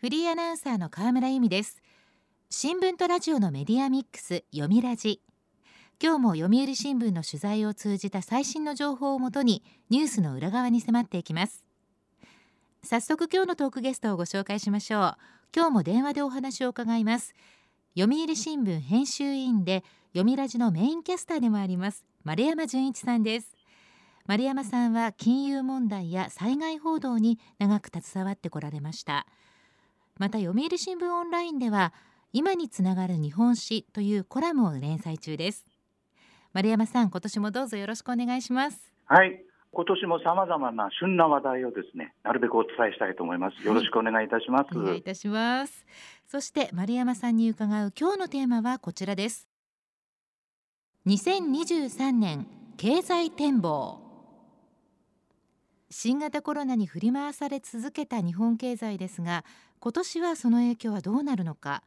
フリーアナウンサーの河村由美です。新聞とラジオのメディアミックス読みラジ。今日も読売新聞の取材を通じた最新の情報をもとにニュースの裏側に迫っていきます。早速今日のトークゲストをご紹介しましょう。今日も電話でお話を伺います。読売新聞編集委員で読みラジのメインキャスターでもあります丸山純一さんです。丸山さんは金融問題や災害報道に長く携わってこられました。また読売新聞オンラインでは今につながる日本史というコラムを連載中です。丸山さん今年もどうぞよろしくお願いします。はい。今年もさまざまな旬な話題をですねなるべくお伝えしたいと思います。よろしくお願いいたします、はい、お願いいたします。そして丸山さんに伺う今日のテーマはこちらです。2023年経済展望新型コロナに振り回され続けた日本経済ですが今年はその影響はどうなるのか。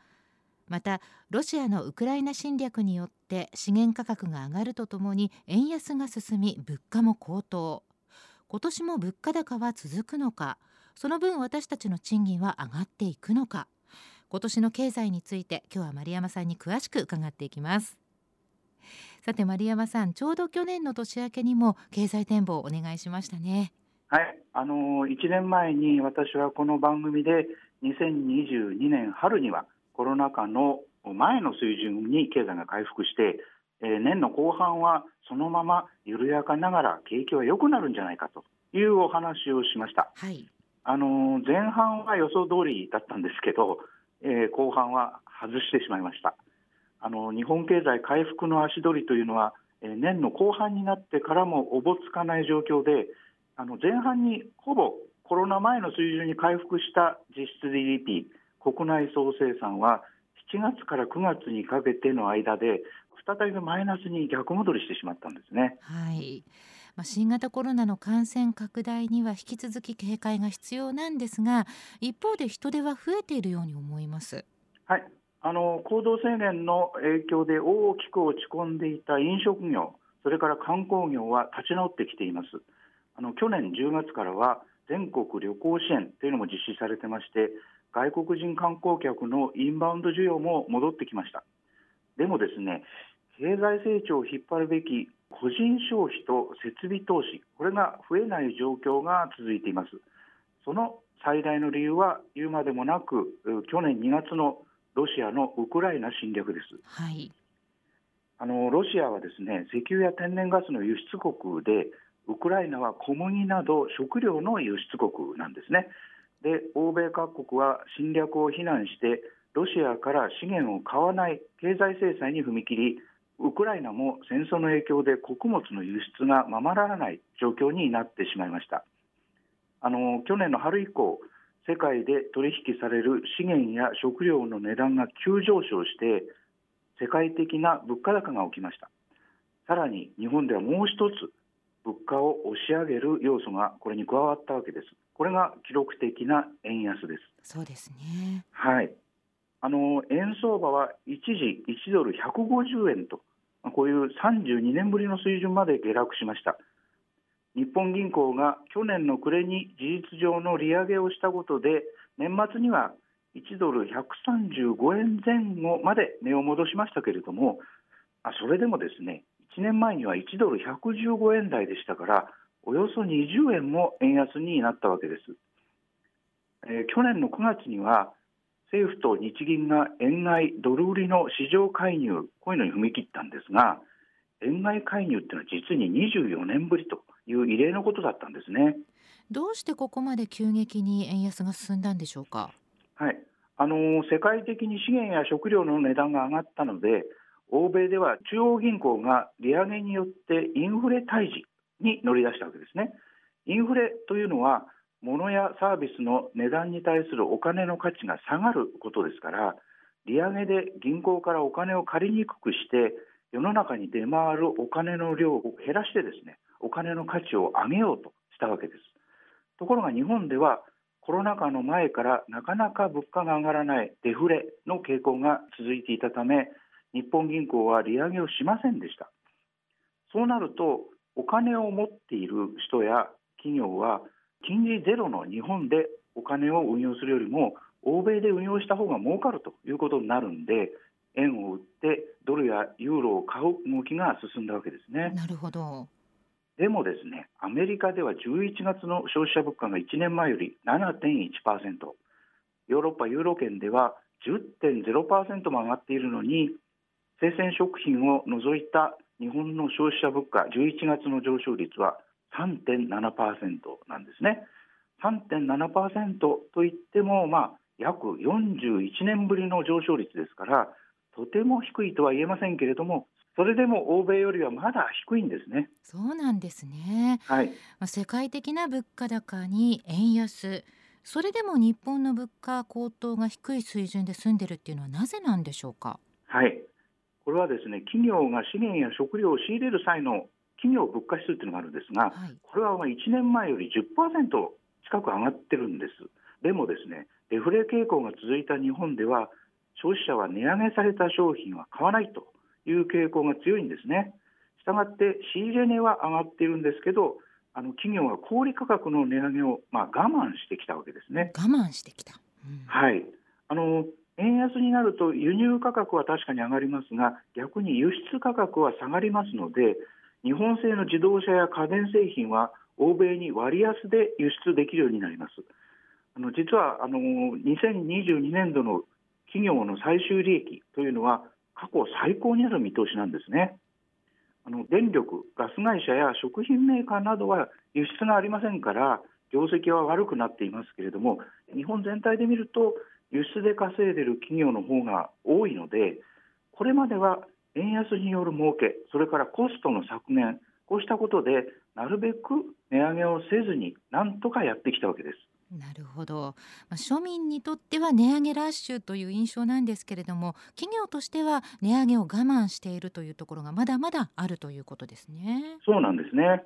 またロシアのウクライナ侵略によって資源価格が上がるとともに円安が進み物価も高騰。今年も物価高は続くのか。その分私たちの賃金は上がっていくのか。今年の経済について今日は丸山さんに詳しく伺っていきます。さて丸山さんちょうど去年の年明けにも経済展望をお願いしましたね。はいあの1年前に私はこの番組で2022年春にはコロナ禍の前の水準に経済が回復して、え年の後半はそのまま緩やかながら景気は良くなるんじゃないかというお話をしました。はい、あの前半は予想通りだったんですけど、えー、後半は外してしまいました。あの日本経済回復の足取りというのは、えー、年の後半になってからもおぼつかない状況で、あの前半にほぼコロナ前の水準に回復した実質 GDP、国内総生産は7月から9月にかけての間で再びマイナスに逆戻りしてしまったんですね。はい。まあ、新型コロナの感染拡大には引き続き警戒が必要なんですが、一方で人手は増えているように思います。はい。あの行動制限の影響で大きく落ち込んでいた飲食業、それから観光業は立ち直ってきています。あの去年10月からは全国旅行支援というのも実施されてまして外国人観光客のインバウンド需要も戻ってきました。でもですね経済成長を引っ張るべき個人消費と設備投資これが増えない状況が続いています。その最大の理由は言うまでもなく去年2月のロシアのウクライナ侵略です、はい、あのロシアはですね石油や天然ガスの輸出国でウクライナは小麦など食料の輸出国なんですね。で欧米各国は侵略を非難してロシアから資源を買わない経済制裁に踏み切りウクライナも戦争の影響で穀物の輸出がままならない状況になってしまいましたあの去年の春以降世界で取引される資源や食料の値段が急上昇して世界的な物価高が起きましたさらに日本ではもう一つ物価を押し上げる要素がこれに加わったわけです。これが記録的な円安です。そうですね。はい。あの円相場は一時1ドル150円とこういう32年ぶりの水準まで下落しました。日本銀行が去年の暮れに事実上の利上げをしたことで年末には1ドル135円前後まで値を戻しましたけれども、それでもですね1年前には1ドル115円台でしたからおよそ20円も円安になったわけです、えー、去年の9月には政府と日銀が円買いドル売りの市場介入こういうのに踏み切ったんですが円買い介入っていうのは実に24年ぶりという異例のことだったんですね。どうしてここまで急激に円安が進んだんでしょうか？はい。あの世界的に資源や食料の値段が上がったので欧米では中央銀行が利上げによってインフレ退治に乗り出したわけですね。インフレというのは物やサービスの値段に対するお金の価値が下がることですから利上げで銀行からお金を借りにくくして世の中に出回るお金の量を減らしてですねお金の価値を上げようとしたわけですところが日本ではコロナ禍の前からなかなか物価が上がらないデフレの傾向が続いていたため日本銀行は利上げをしませんでした。そうなるとお金を持っている人や企業は金利ゼロの日本でお金を運用するよりも欧米で運用した方が儲かるということになるんで円を売ってドルやユーロを買う動きが進んだわけですね。なるほど。でもですねアメリカでは11月の消費者物価が1年前より7.1%ヨーロッパユーロ圏では10.0%も上がっているのに生鮮食品を除いた日本の消費者物価11月の上昇率は3.7%なんですね。3.7%といっても、まあ、約41年ぶりの上昇率ですからとても低いとは言えませんけれどもそれでも欧米よりはまだ低いんですね。そうなんですね。はい、まあ、世界的な物価高に円安、それでも日本の物価高騰が低い水準で済んでるっていうのはなぜなんでしょうか？はい、これはですね企業が資源や食料を仕入れる際の企業物価指数というのがあるんですが、はい、これは1年前より10%近く上がってるんです。でもですねデフレ傾向が続いた日本では消費者は値上げされた商品は買わないという傾向が強いんですね。したがって仕入れ値は上がっているんですけどあの企業は小売価格の値上げを、まあ、我慢してきたわけですね。我慢してきた、うん、はいあの円安になると輸入価格は確かに上がりますが逆に輸出価格は下がりますので日本製の自動車や家電製品は欧米に割安で輸出できるようになります。あの実はあの2022年度の企業の最終利益というのは過去最高になる見通しなんですね。あの電力、ガス会社や食品メーカーなどは輸出がありませんから業績は悪くなっていますけれども日本全体で見ると輸出で稼いでいる企業の方が多いのでこれまでは円安による儲けそれからコストの削減こうしたことでなるべく値上げをせずになんとかやってきたわけです。なるほど、まあ、庶民にとっては値上げラッシュという印象なんですけれども企業としては値上げを我慢しているというところがまだまだあるということですね。そうなんですね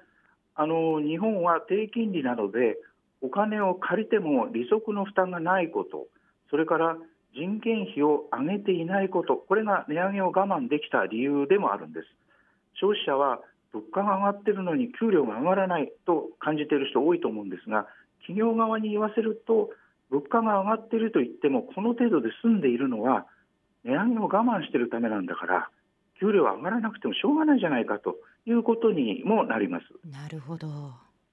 あの日本は低金利などでお金を借りても利息の負担がないことそれから人件費を上げていないことこれが値上げを我慢できた理由でもあるんです消費者は物価が上がっているのに給料が上がらないと感じている人多いと思うんですが企業側に言わせると物価が上がっていると言ってもこの程度で済んでいるのは値上げを我慢しているためなんだから給料は上がらなくてもしょうがないじゃないかということにもなります。なるほど。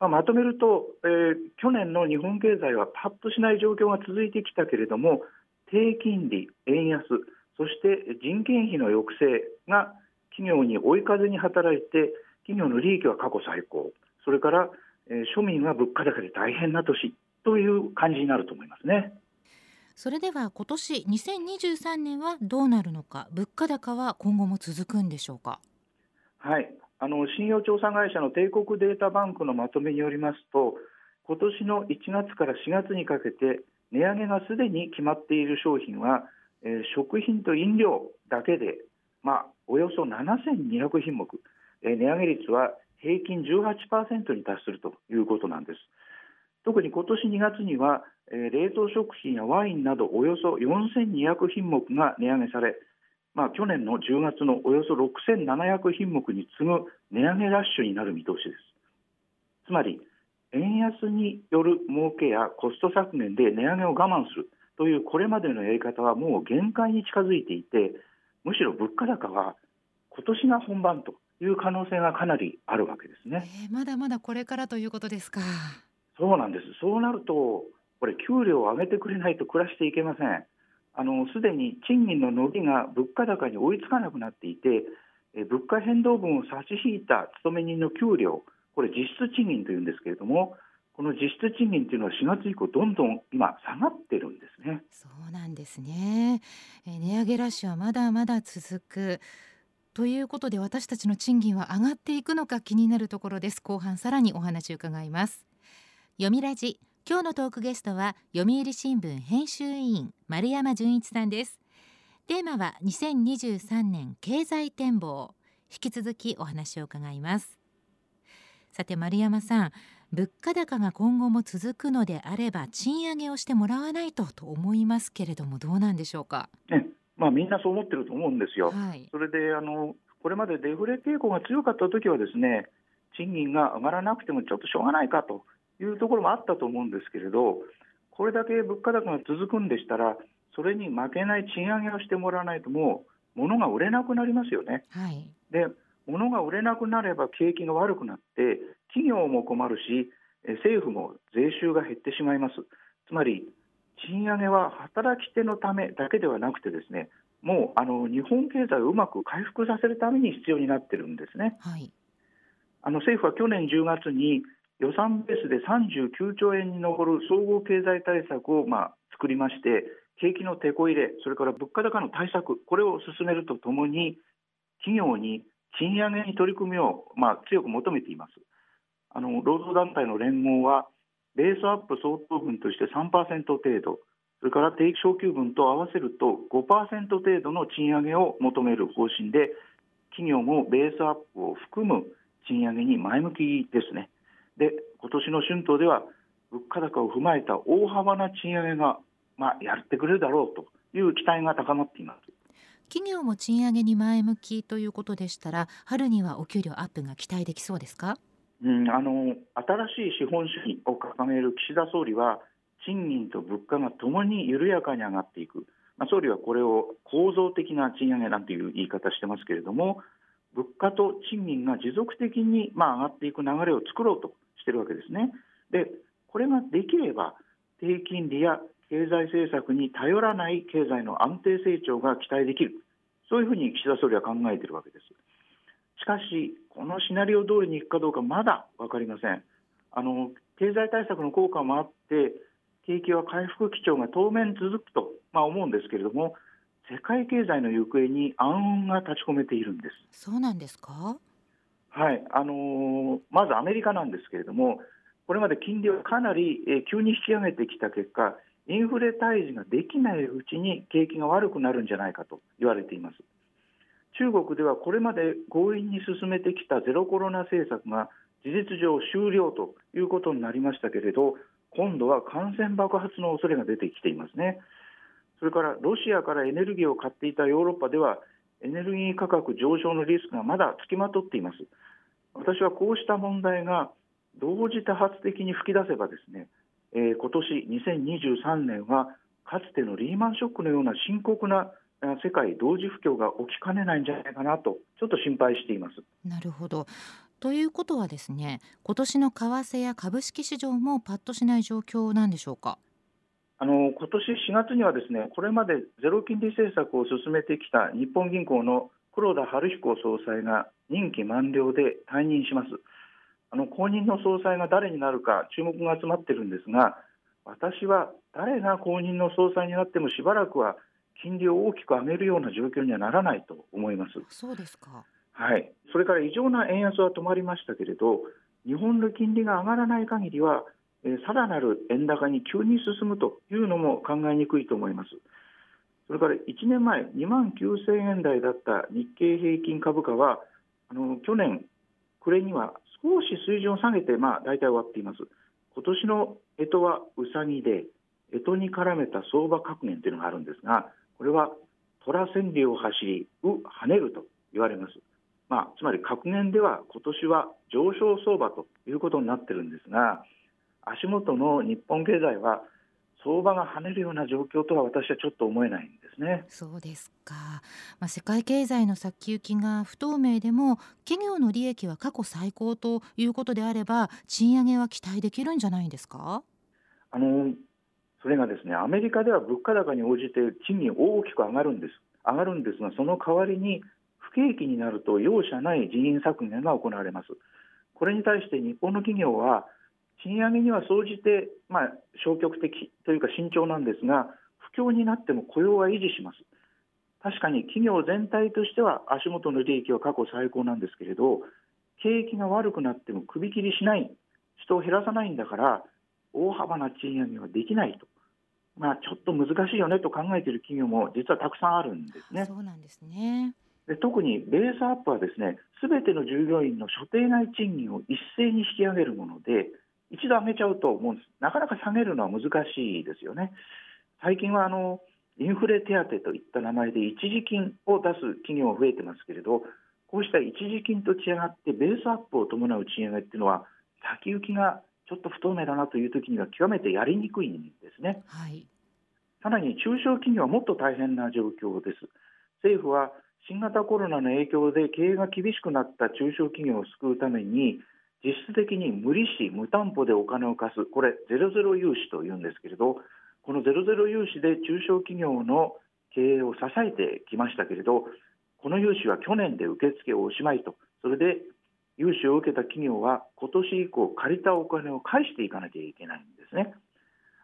まあ、まとめると、えー、去年の日本経済はパッとしない状況が続いてきたけれども低金利、円安そして人件費の抑制が企業に追い風に働いて企業の利益は過去最高。それからえ庶民は物価高で大変な年という感じになると思いますね。それでは今年2023年はどうなるのか。物価高は今後も続くんでしょうか。はいあの信用調査会社の帝国データバンクのまとめによりますと今年の1月から4月にかけて値上げがすでに決まっている商品は、えー、食品と飲料だけで、まあ、およそ7200品目、えー、値上げ率は平均18%に達するということなんです。特に今年2月には、え冷凍食品やワインなどおよそ4200品目が値上げされ、まあ、去年の10月のおよそ6700品目に次ぐ値上げラッシュになる見通しです。つまり円安による儲けやコスト削減で値上げを我慢するというこれまでのやり方はもう限界に近づいていてむしろ物価高は今年が本番という可能性がかなりあるわけですね。えー、まだまだこれからということですか。そうなんです。そうなると、これ給料を上げてくれないと暮らしていけません。すでに賃金の伸びが物価高に追いつかなくなっていて、え物価変動分を差し引いた勤め人の給料、これ実質賃金というんですけれども、この実質賃金というのは4月以降どんどん今下がってるんですね。そうなんですね。え値上げラッシュはまだまだ続く。ということで私たちの賃金は上がっていくのか気になるところです後半さらにお話を伺います読みラジ今日のトークゲストは読売新聞編集委員丸山純一さんです。テーマは2023年経済展望。引き続きお話を伺います。さて丸山さん物価高が今後も続くのであれば賃上げをしてもらわないとと思いますけれどもどうなんでしょうか、まあ、みんなそう思ってると思うんですよ。はい、それであのこれまでデフレ傾向が強かった時はですね賃金が上がらなくてもちょっとしょうがないかというところもあったと思うんですけれどこれだけ物価高が続くんでしたら、それに負けない賃上げをしてもらわないと、もう物が売れなくなりますよね。はい、で、物が売れなくなれば景気が悪くなって、企業も困るし、政府も税収が減ってしまいます。つまり、賃上げは働き手のためだけではなくてですね、もうあの日本経済をうまく回復させるために必要になってるんですね。はい、あの政府は去年10月に予算ベースで39兆円に上る総合経済対策をまあ作りまして、景気のてこ入れ、それから物価高の対策、これを進めるとともに、企業に賃上げに取り組みをまあ強く求めています。あの労働団体の連合は、ベースアップ相当分として3%程度、それから定期昇給分と合わせると5%程度の賃上げを求める方針で、企業もベースアップを含む賃上げに前向きですね。で、今年の春闘では、物価高を踏まえた大幅な賃上げが、まあ、やってくれるだろうという期待が高まっています。企業も賃上げに前向きということでしたら、春にはお給料アップが期待できそうですか？うん、あの新しい資本主義を掲げる岸田総理は、賃金と物価がともに緩やかに上がっていく、まあ、総理はこれを構造的な賃上げなんていう言い方してますけれども、物価と賃金が持続的にまあ上がっていく流れを作ろうとしてるわけですね。で、これができれば、低金利や経済政策に頼らない経済の安定成長が期待できる、そういうふうに岸田総理は考えているわけです。しかし、このシナリオ通りにいくかどうかまだ分かりません。あの経済対策の効果もあって、景気は回復基調が当面続くと、まあ、思うんですけれども、世界経済の行方に暗雲が立ち込めているんです。そうなんですか？はいあのー、まずアメリカなんですけれども、これまで金利をかなり、えー、急に引き上げてきた結果、インフレ退治ができないうちに景気が悪くなるんじゃないかと言われています。中国ではこれまで強引に進めてきたゼロコロナ政策が事実上終了ということになりましたけれど、今度は感染爆発の恐れが出てきていますね。それからロシアからエネルギーを買っていたヨーロッパでは、エネルギー価格上昇のリスクがまだつきまとっています。私はこうした問題が同時多発的に吹き出せばですね、えー、今年2023年はかつてのリーマンショックのような深刻な世界同時不況が起きかねないんじゃないかなとちょっと心配しています。なるほど。ということはですね、今年の為替や株式市場もパッとしない状況なんでしょうか？あの今年4月にはですね、これまでゼロ金利政策を進めてきた日本銀行の黒田晴彦総裁が任期満了で退任します。あの後任の総裁が誰になるか注目が集まっているんですが、私は誰が後任の総裁になってもしばらくは金利を大きく上げるような状況にはならないと思います。そうですか。はい。それから異常な円安は止まりましたけれど、日本の金利が上がらない限りは、えー、さらなる円高に急に進むというのも考えにくいと思います。それから1年前、2万9000円台だった日経平均株価は、あの去年暮れには少し水準を下げて、まあ、大体終わっています。今年の干支はうさぎで、干支に絡めた相場格言というのがあるんですが、これは虎千里を走り、う跳ねると言われます。まあ、つまり格言では今年は上昇相場ということになってるんですが、足元の日本経済は相場が跳ねるような状況とは私はちょっと思えないんですね。そうですか。まあ、世界経済の先行きが不透明でも企業の利益は過去最高ということであれば賃上げは期待できるんじゃないんですか？あのそれがですねアメリカでは物価高に応じて賃金大きく上がるんです上がるんですがその代わりに不景気になると容赦ない人員削減が行われますこれに対して日本の企業は賃上げには総じて、まあ、消極的というか慎重なんですが不況になっても雇用は維持します。確かに企業全体としては足元の利益は過去最高なんですけれど景気が悪くなっても首切りしない人を減らさないんだから大幅な賃上げはできないと。まあ、ちょっと難しいよねと考えている企業も実はたくさんあるんですね。そうなんですね。で特にベースアップはですね、すべての従業員の所定内賃金を一斉に引き上げるもので、一度上げちゃうと思うんです。なかなか下げるのは難しいですよね。最近はあのインフレ手当といった名前で一時金を出す企業が増えてますけれど、こうした一時金と違ってベースアップを伴う賃上げっていうのは先行きがちちょっと不透明だなという時には極めてやりにくいんですね。はい、さらに中小企業はもっと大変な状況です。政府は新型コロナの影響で経営が厳しくなった中小企業を救うために実質的に無利子・無担保でお金を貸す。これゼロゼロ融資というんですけれどこのゼロゼロ融資で中小企業の経営を支えてきましたけれどこの融資は去年で受付をおしまいと。それで融資を受けた企業は今年以降借りたお金を返していかなきゃいけないんですね。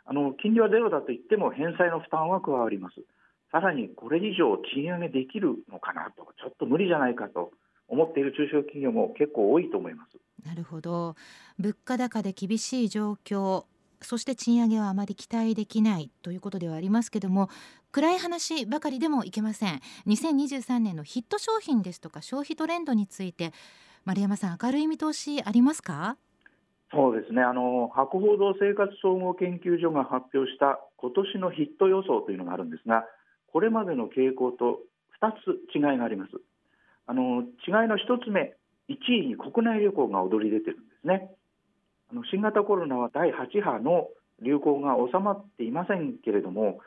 あの金利はゼロだと言っても返済の負担は加わります。さらにこれ以上賃上げできるのかなとちょっと無理じゃないかと思っている中小企業も結構多いと思います。なるほど。物価高で厳しい状況そして賃上げはあまり期待できないということではありますけども暗い話ばかりでもいけません。2023年のヒット商品ですとか消費トレンドについて丸山さん明るい見通しありますか？そうですね。あの博報堂生活総合研究所が発表した今年のヒット予想というのがあるんですがこれまでの傾向と2つ違いがありますあの違いの1つ目1位に国内旅行が躍り出てるんですね。あの新型コロナは第8波の流行が収まっていませんけれども、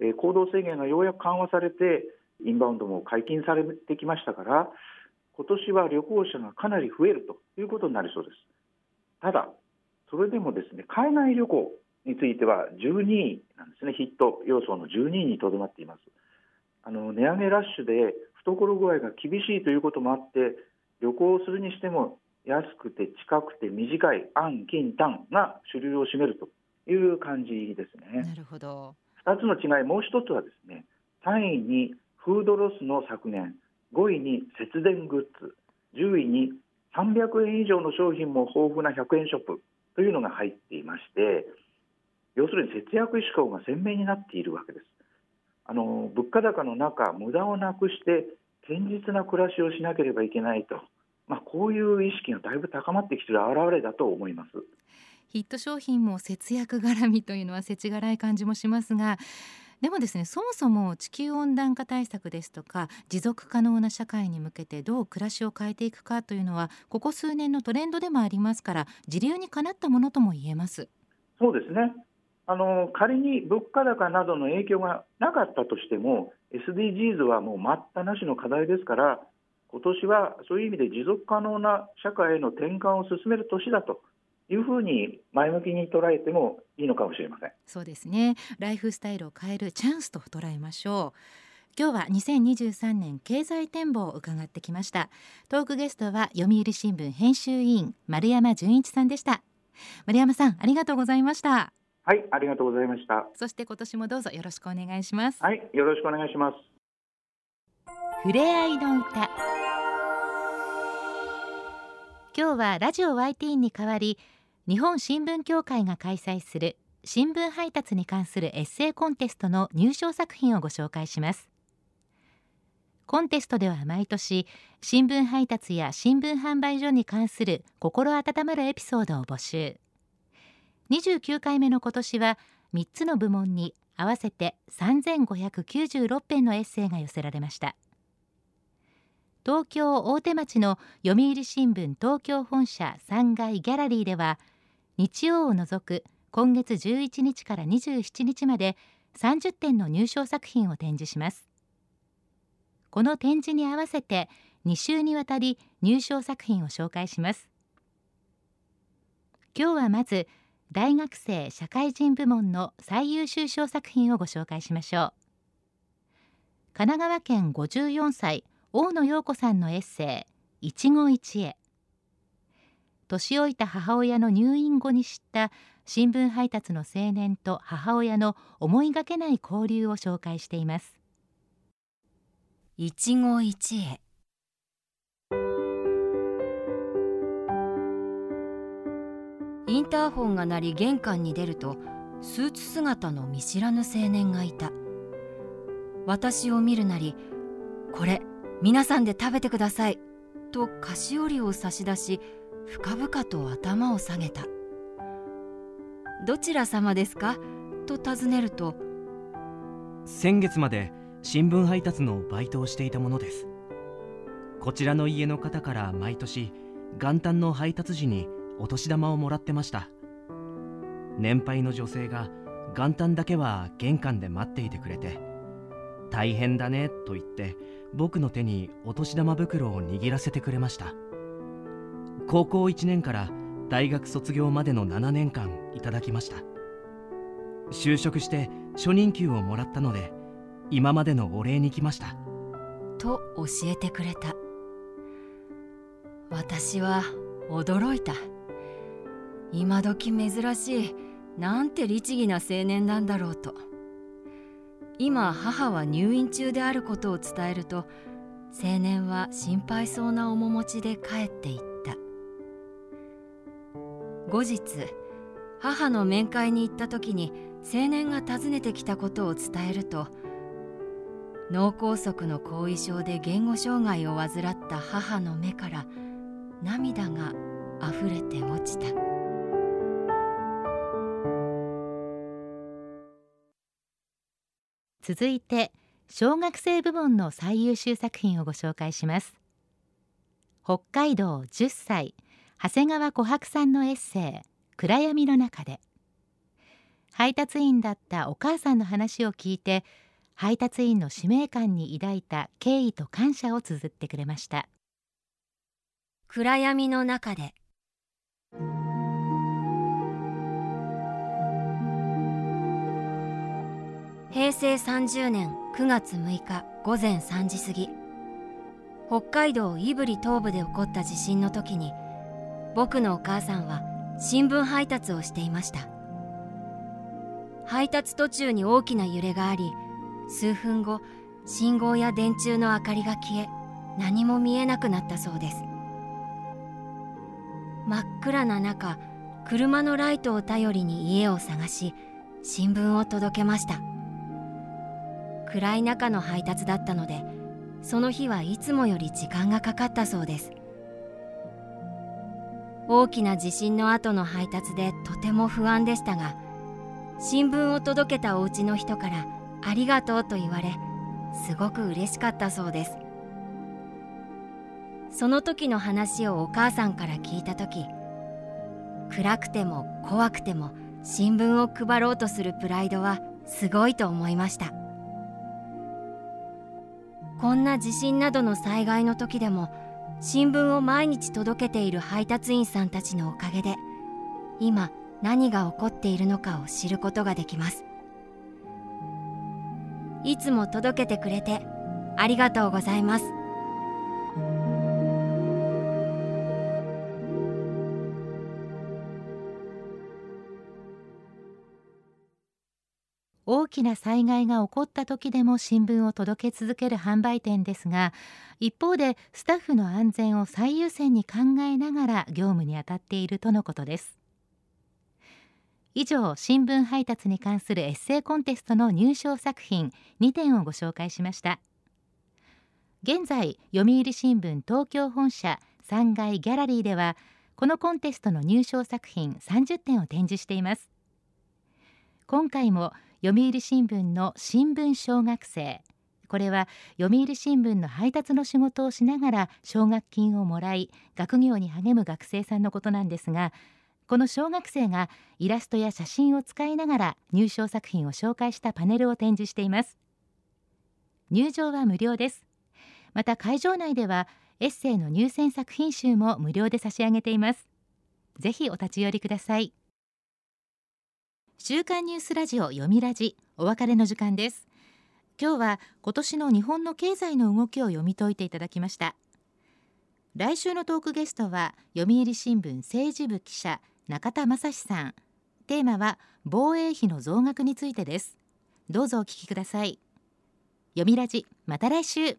えー、行動制限がようやく緩和されてインバウンドも解禁されてきましたから今年は旅行者がかなり増えるということになりそうです。ただそれでもですね海外旅行については12位なんですね。ヒット要素の12位にとどまっています。あの値上げラッシュで懐具合が厳しいということもあって旅行をするにしても安くて近くて短い安近短が主流を占めるという感じですね。なるほど。2つの違い、もう一つはですね、3位にフードロスの削減、5位に節電グッズ、10位に300円以上の商品も豊富な100円ショップというのが入っていまして、要するに節約志向が鮮明になっているわけです。あの物価高の中、無駄をなくして堅実な暮らしをしなければいけないと。まあ、こういう意識がだいぶ高まってきている表れだと思います。ヒット商品も節約絡みというのは世知辛い感じもしますがでもですねそもそも地球温暖化対策ですとか持続可能な社会に向けてどう暮らしを変えていくかというのはここ数年のトレンドでもありますから時流にかなったものとも言えます。そうですね仮に物価高などの影響がなかったとしても SDGs はもう待ったなしの課題ですから今年はそういう意味で持続可能な社会への転換を進める年だというふうに前向きに捉えてもいいのかもしれません。そうですね。ライフスタイルを変えるチャンスと捉えましょう。今日は2023年経済展望を伺ってきました。トークゲストは読売新聞編集委員丸山純一さんでした。丸山さんありがとうございました。はいありがとうございました。そして今年もどうぞよろしくお願いします。はいよろしくお願いします。ふれあいの歌。今日はラジオ YT に代わり日本新聞協会が開催する新聞配達に関するエッセイコンテストの入賞作品をご紹介します。コンテストでは毎年新聞配達や新聞販売所に関する心温まるエピソードを募集29回目の今年は3つの部門に合わせて3596編のエッセイが寄せられました。東京大手町の読売新聞東京本社3階ギャラリーでは日曜を除く今月11日から27日まで30点の入賞作品を展示します。この展示に合わせて2週にわたり入賞作品を紹介します。今日はまず大学生社会人部門の最優秀賞作品をご紹介しましょう。神奈川県54歳大野陽子さんのエッセイ一期一会。年老いた母親の入院後に知った新聞配達の青年と母親の思いがけない交流を紹介しています。一期一会。インターホンが鳴り玄関に出るとスーツ姿の見知らぬ青年がいた。私を見るなりこれ皆さんで食べてください」と菓子折りを差し出し深々と頭を下げた「どちら様ですか?」と尋ねると「先月まで新聞配達のバイトをしていたものです」こちらの家の方から毎年元旦の配達時にお年玉をもらってました。年配の女性が元旦だけは玄関で待っていてくれて大変だねと言って僕の手にお年玉袋を握らせてくれました。高校1年から大学卒業までの7年間いただきました。就職して初任給をもらったので今までのお礼に来ました。と教えてくれた。私は驚いた。今時珍しいなんて律儀な青年なんだろうと。今母は入院中であることを伝えると青年は心配そうな面持ちで帰っていった。後日母の面会に行った時に青年が訪ねてきたことを伝えると脳梗塞の後遺症で言語障害を患った母の目から涙があふれて落ちた。続いて小学生部門の最優秀作品をご紹介します。北海道10歳長谷川琥珀さんのエッセイ暗闇の中で。配達員だったお母さんの話を聞いて配達員の使命感に抱いた敬意と感謝を綴ってくれました。暗闇の中で平成30年9月6日午前3時過ぎ。北海道胆振東部で起こった地震の時に僕のお母さんは新聞配達をしていました。配達途中に大きな揺れがあり数分後信号や電柱の明かりが消え何も見えなくなったそうです。真っ暗な中車のライトを頼りに家を探し新聞を届けました。暗い中の配達だったのでその日はいつもより時間がかかったそうです。大きな地震の後の配達でとても不安でしたが新聞を届けたお家の人から「ありがとう」と言われすごく嬉しかったそうです。その時の話をお母さんから聞いた時暗くても怖くても新聞を配ろうとするプライドはすごいと思いました。こんな地震などの災害の時でも新聞を毎日届けている配達員さんたちのおかげで今何が起こっているのかを知ることができます。いつも届けてくれてありがとうございます。大きな災害が起こった時でも新聞を届け続ける販売店ですが一方でスタッフの安全を最優先に考えながら業務に当たっているとのことです。以上新聞配達に関するエッセイコンテストの入賞作品2点をご紹介しました。現在読売新聞東京本社3階ギャラリーではこのコンテストの入賞作品30点を展示しています。今回も読売新聞の新聞小学生。これは読売新聞の配達の仕事をしながら奨学金をもらい学業に励む学生さんのことなんですがこの小学生がイラストや写真を使いながら入賞作品を紹介したパネルを展示しています。入場は無料です。また会場内ではエッセイの入選作品集も無料で差し上げています。ぜひお立ち寄りください。週刊ニュースラジオ読みラジお別れの時間です。今日は今年の日本の経済の動きを読み解いていただきました。来週のトークゲストは読売新聞政治部記者中田正史さん。テーマは防衛費の増額についてです。どうぞお聞きください。読みラジまた来週。